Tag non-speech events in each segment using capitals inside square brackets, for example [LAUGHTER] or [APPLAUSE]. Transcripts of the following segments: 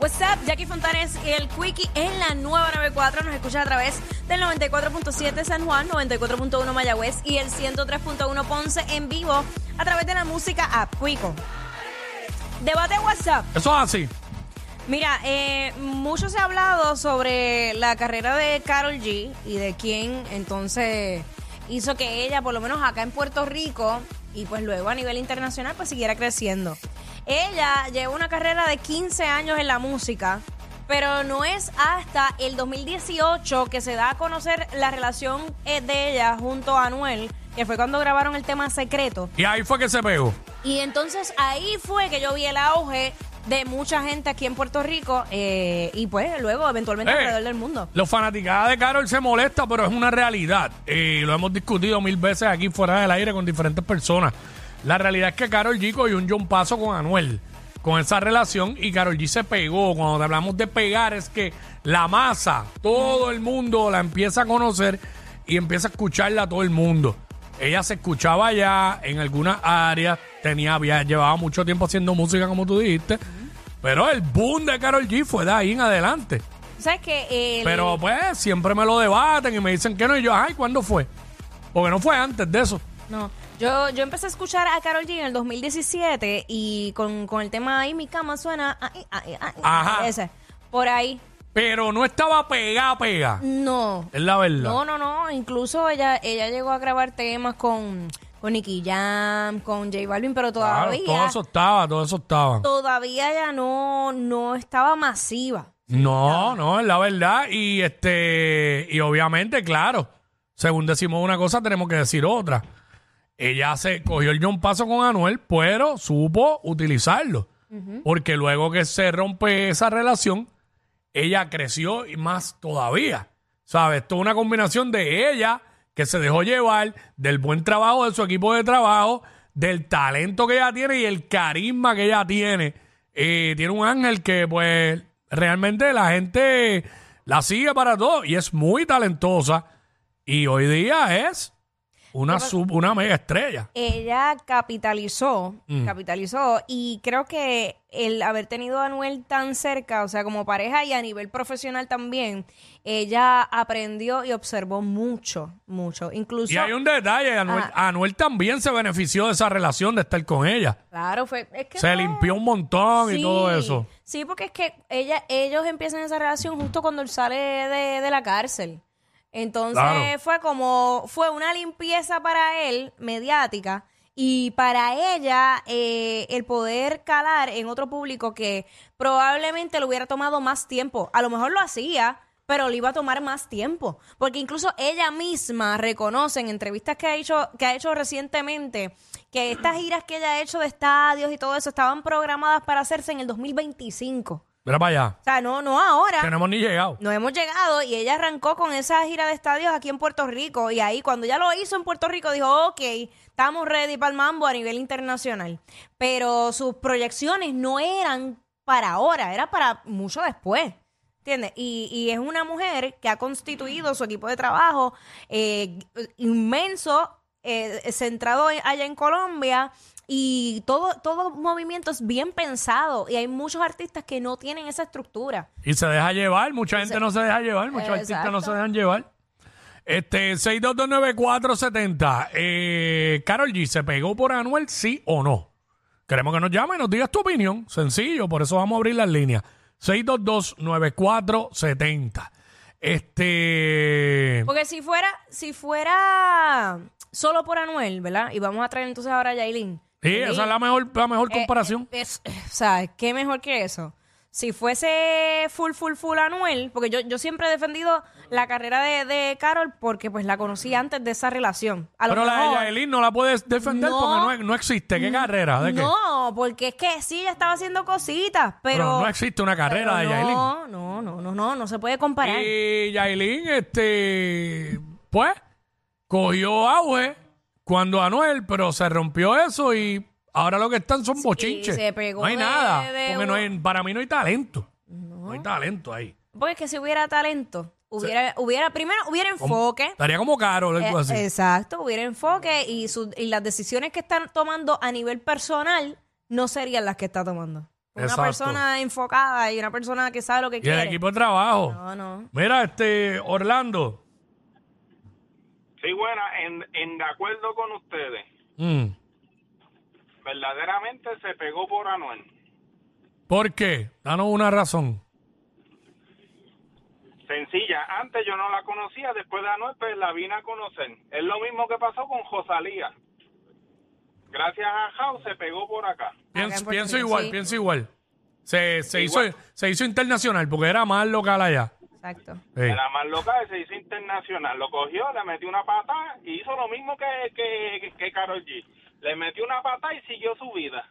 What's up, Jackie Fontanes y el Quickie en la nueva 94. Nos escucha a través del 94.7 San Juan, 94.1 Mayagüez y el 103.1 Ponce en vivo a través de la música App Quico. Debate WhatsApp. Eso es así. Mira, eh, mucho se ha hablado sobre la carrera de Carol G y de quién entonces hizo que ella, por lo menos acá en Puerto Rico, y pues luego a nivel internacional, pues siguiera creciendo. Ella lleva una carrera de 15 años en la música, pero no es hasta el 2018 que se da a conocer la relación eh, de ella junto a Anuel, que fue cuando grabaron el tema Secreto. Y ahí fue que se pegó. Y entonces ahí fue que yo vi el auge de mucha gente aquí en Puerto Rico eh, y pues luego eventualmente Eh, alrededor del mundo. Los fanaticadas de Carol se molesta, pero es una realidad. Eh, lo hemos discutido mil veces aquí fuera del aire con diferentes personas. La realidad es que Carol G cogió un John Paso con Anuel, con esa relación, y Carol G se pegó. Cuando hablamos de pegar, es que la masa, todo el mundo la empieza a conocer y empieza a escucharla a todo el mundo. Ella se escuchaba ya en algunas áreas, tenía, había, llevaba mucho tiempo haciendo música, como tú dijiste. Pero el boom de Carol G fue de ahí en adelante. ¿Sabes que el- Pero pues siempre me lo debaten y me dicen que no. Y yo, ay, ¿cuándo fue? Porque no fue antes de eso. No, yo, yo empecé a escuchar a Carol G en el 2017 y con, con el tema ahí mi cama suena ay, ay, ay, Ajá. ese, por ahí. Pero no estaba pegada, pega. No. Es la verdad. No, no, no. Incluso ella, ella llegó a grabar temas con, con Nicky Jam, con J Balvin, pero Claro, todavía, todo eso estaba, todo eso estaba. todavía ya no, no estaba masiva. No, no, es la verdad. Y este, y obviamente, claro, según decimos una cosa, tenemos que decir otra. Ella se cogió el John Paso con Anuel, pero supo utilizarlo. Porque luego que se rompe esa relación, ella creció y más todavía. ¿Sabes? Esto es una combinación de ella, que se dejó llevar, del buen trabajo de su equipo de trabajo, del talento que ella tiene y el carisma que ella tiene. Eh, tiene un ángel que, pues, realmente la gente la sigue para todo y es muy talentosa. Y hoy día es una, sub- una mega estrella. ella capitalizó, Mm. capitalizó y creo que el haber tenido a Anuel tan cerca, o sea, como pareja y a nivel profesional también, ella aprendió y observó mucho, mucho. Incluso, Y hay un detalle, Anuel. Anuel también se benefició de esa relación de estar con ella. claro, fue, es que Se no- limpió un montón y todo eso. Sí, porque es que ella, ellos empiezan esa relación justo cuando él sale de, de la cárcel. Entonces Claro. fue como, fue una limpieza para él, mediática, y para ella eh, el poder calar en otro público que probablemente le hubiera tomado más tiempo. A lo mejor lo hacía, pero le iba a tomar más tiempo. Porque incluso ella misma reconoce en entrevistas que ha hecho, que ha hecho recientemente que estas giras que ella ha hecho de estadios y todo eso estaban programadas para hacerse en el 2025. Mira para allá. O sea, no, no ahora. Que no hemos ni llegado. No hemos llegado y ella arrancó con esa gira de estadios aquí en Puerto Rico. Y ahí, cuando ya lo hizo en Puerto Rico, dijo: Ok, estamos ready para el mambo a nivel internacional. Pero sus proyecciones no eran para ahora, era para mucho después. ¿Entiendes? Y, y es una mujer que ha constituido su equipo de trabajo eh, inmenso, eh, centrado en- allá en Colombia. Y todo, todo movimiento es bien pensado. Y hay muchos artistas que no tienen esa estructura. Y se deja llevar, mucha gente no se deja llevar, muchos artistas no se dejan llevar. Este, 6229470. Eh, Carol G, ¿se pegó por Anuel, sí o no? Queremos que nos llame y nos digas tu opinión. Sencillo, por eso vamos a abrir las líneas. 6229470. Este. Porque si fuera, si fuera solo por Anuel, ¿verdad? Y vamos a traer entonces ahora a Yailin. Sí, esa es la mejor, la mejor Eh, comparación. es- o sea, ¿qué mejor que eso? Si fuese full, full, full Anuel, porque yo, yo siempre he defendido la carrera de, de Carol porque pues la conocí antes de esa relación. A lo Pero la de mejor- Yailin no la puedes defender No. porque no, no existe. ¿Qué carrera? ¿De qué? No, porque es que sí, ella estaba haciendo cositas, pero... Pero no existe una carrera de pero Yailin. No, no, no, no, no, no se puede comparar. Y Yailin, este, pues, cogió auge cuando Anuel, pero se rompió eso y ahora lo que están son bochinches. se pegó no hay de- nada. de porque no hay- para mí no hay talento. No. hay talento ahí. Porque es que si hubiera talento, hubiera, hubiera primero hubiera enfoque. Estaría como caro algo Eh, así. exacto, hubiera enfoque y, su- y las decisiones que están tomando a nivel personal no serían las que está tomando. Una Exacto. persona enfocada y una persona que sabe lo que y el quiere. equipo de trabajo. No, no. Mira, este, Orlando. Sí, buena, en, en de acuerdo con ustedes. Mm. Verdaderamente se pegó por Anuel. ¿Por qué? Danos una razón. Sencilla, antes yo no la conocía, después de Anuel pues la vine a conocer. Es lo mismo que pasó con Josalía. Gracias a House se pegó por acá. Acá en Pienso, igual, sí. pienso igual. Se, se, hizo, Igual. se hizo internacional porque era más local allá. Exacto. Sí. Era más local, se hizo internacional. Lo cogió, le metió una pata y hizo lo mismo que, que, que Karol G. Le metió una pata y siguió su vida.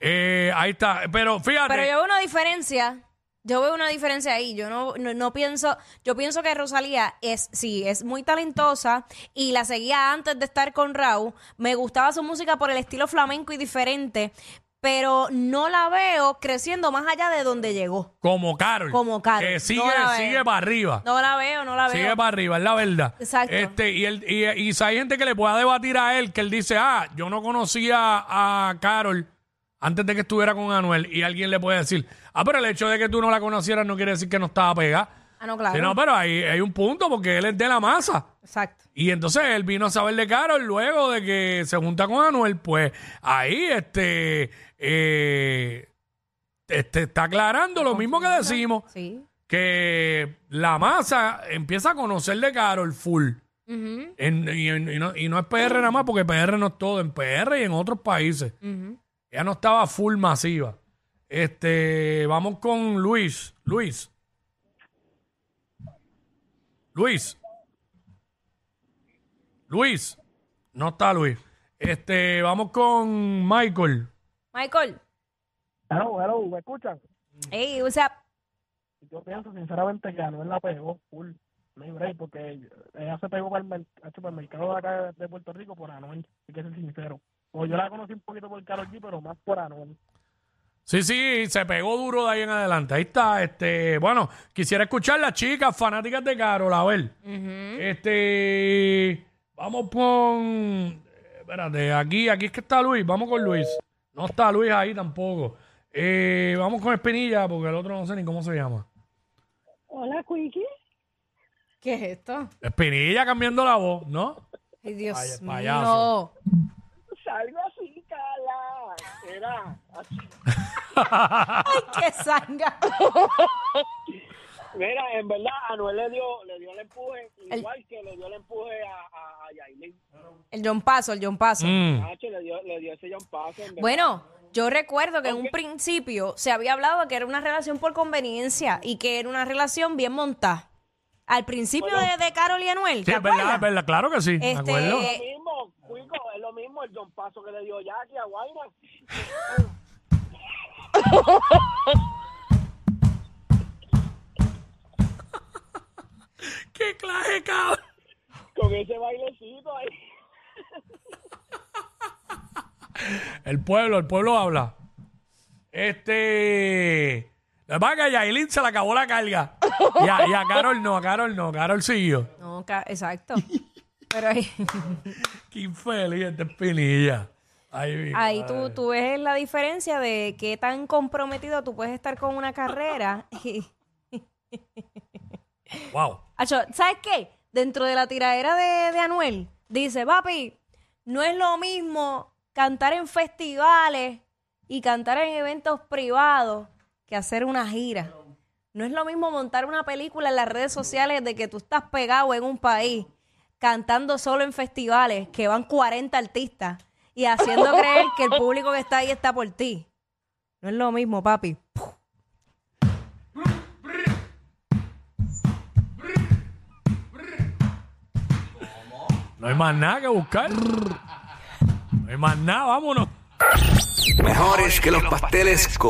Eh, ahí está. Pero fíjate. Pero yo veo una diferencia. Yo veo una diferencia ahí. Yo no, no, no pienso. Yo pienso que Rosalía es, sí, es muy talentosa y la seguía antes de estar con Raúl. Me gustaba su música por el estilo flamenco y diferente, pero no la veo creciendo más allá de donde llegó. Como Carol. Como Karol. Que sigue, No la veo. sigue para arriba. No la veo, no la veo. Sigue para arriba, es la verdad. Exacto. Este, y, él, y, y si hay gente que le pueda debatir a él, que él dice, ah, yo no conocía a Carol antes de que estuviera con Anuel. Y alguien le puede decir, ah, pero el hecho de que tú no la conocieras no quiere decir que no estaba pegada. Ah, no, claro. Sí, no, pero hay, hay un punto porque él es de la masa. Exacto. Y entonces él vino a saber de Carol luego de que se junta con Anuel, pues ahí este, eh, este está aclarando lo mismo que decimos, Sí. que la masa empieza a conocer de Carol full. Ujú, En- y, no, y no es PR nada más, porque PR no es todo, en PR y en otros países. ujú. Ella no estaba full masiva. Este, vamos con Luis. Luis. Luis. Luis. No está Luis. Este, vamos con Michael. Michael. Hello, hello, ¿me escuchan? Hey, o sea, Yo pienso sinceramente que Anuel la pegó full. No hay break, porque ella se pegó para el, mer- al supermercado de acá de Puerto Rico por Anuel, hay que ser sincero. O yo la conocí un poquito por Karol G, pero más por Anuel. Sí, sí, se pegó duro de ahí en adelante. Ahí está. Este, bueno, quisiera escuchar las chicas fanáticas de Carol, a ver. Este, vamos con, espérate, aquí, aquí es que está Luis. Vamos con Luis. No está Luis ahí tampoco. Eh, vamos con Espinilla porque el otro no sé ni cómo se llama. Hola, Quickie. ¿qué es esto? Espinilla cambiando la voz, ¿no? Ay, Dios Vaya, mío. payaso. Salgo así, Carla. Era así. Ay, qué sanga. Mira, en verdad, Anuel le dio, le dio el empuje, El- igual que le dio el empuje a, a, a Yailin. El John Paso, el John Paso. Mm. Nacho, le dio, le dio ese John Paso. en verdad. Bueno, yo recuerdo que en un principio se había hablado que era una relación por conveniencia y que era una relación bien montada. Al principio de, de Carol y Anuel, Sí, ¿te es verdad, acuerdas? es verdad, claro que sí. ¿Me Este, acuerdo? Es lo mismo, Cuico, es lo mismo el John Paso que le dio Jackie a Guayna. [LAUGHS] ¡Qué clase, cabrón! Con ese bailecito ahí. El pueblo, el pueblo habla. Este. La que a Yailin se le acabó la carga. Y a, y a Carol no, a Carol no, Carol siguió. No, ca- exacto. Pero ahí, [LAUGHS] Qué infeliz esta espinilla. Ahí tú, tú ves la diferencia de qué tan comprometido tú puedes estar con una carrera. Y, Wow. Acho, ¿sabes qué? Dentro de la tiradera de, de Anuel, dice, papi, no es lo mismo cantar en festivales y cantar en eventos privados que hacer una gira. No es lo mismo montar una película en las redes sociales de que tú estás pegado en un país cantando solo en festivales que van 40 artistas y haciendo [LAUGHS] creer que el público que está ahí está por ti. No es lo mismo, papi. No hay más nada que buscar. No hay más nada, vámonos. Mejores que los pasteles con...